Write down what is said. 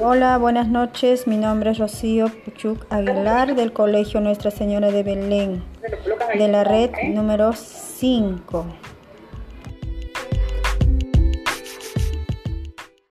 Hola, buenas noches. Mi nombre es Rocío Puchuc Aguilar del Colegio Nuestra Señora de Belén, de la red número 5.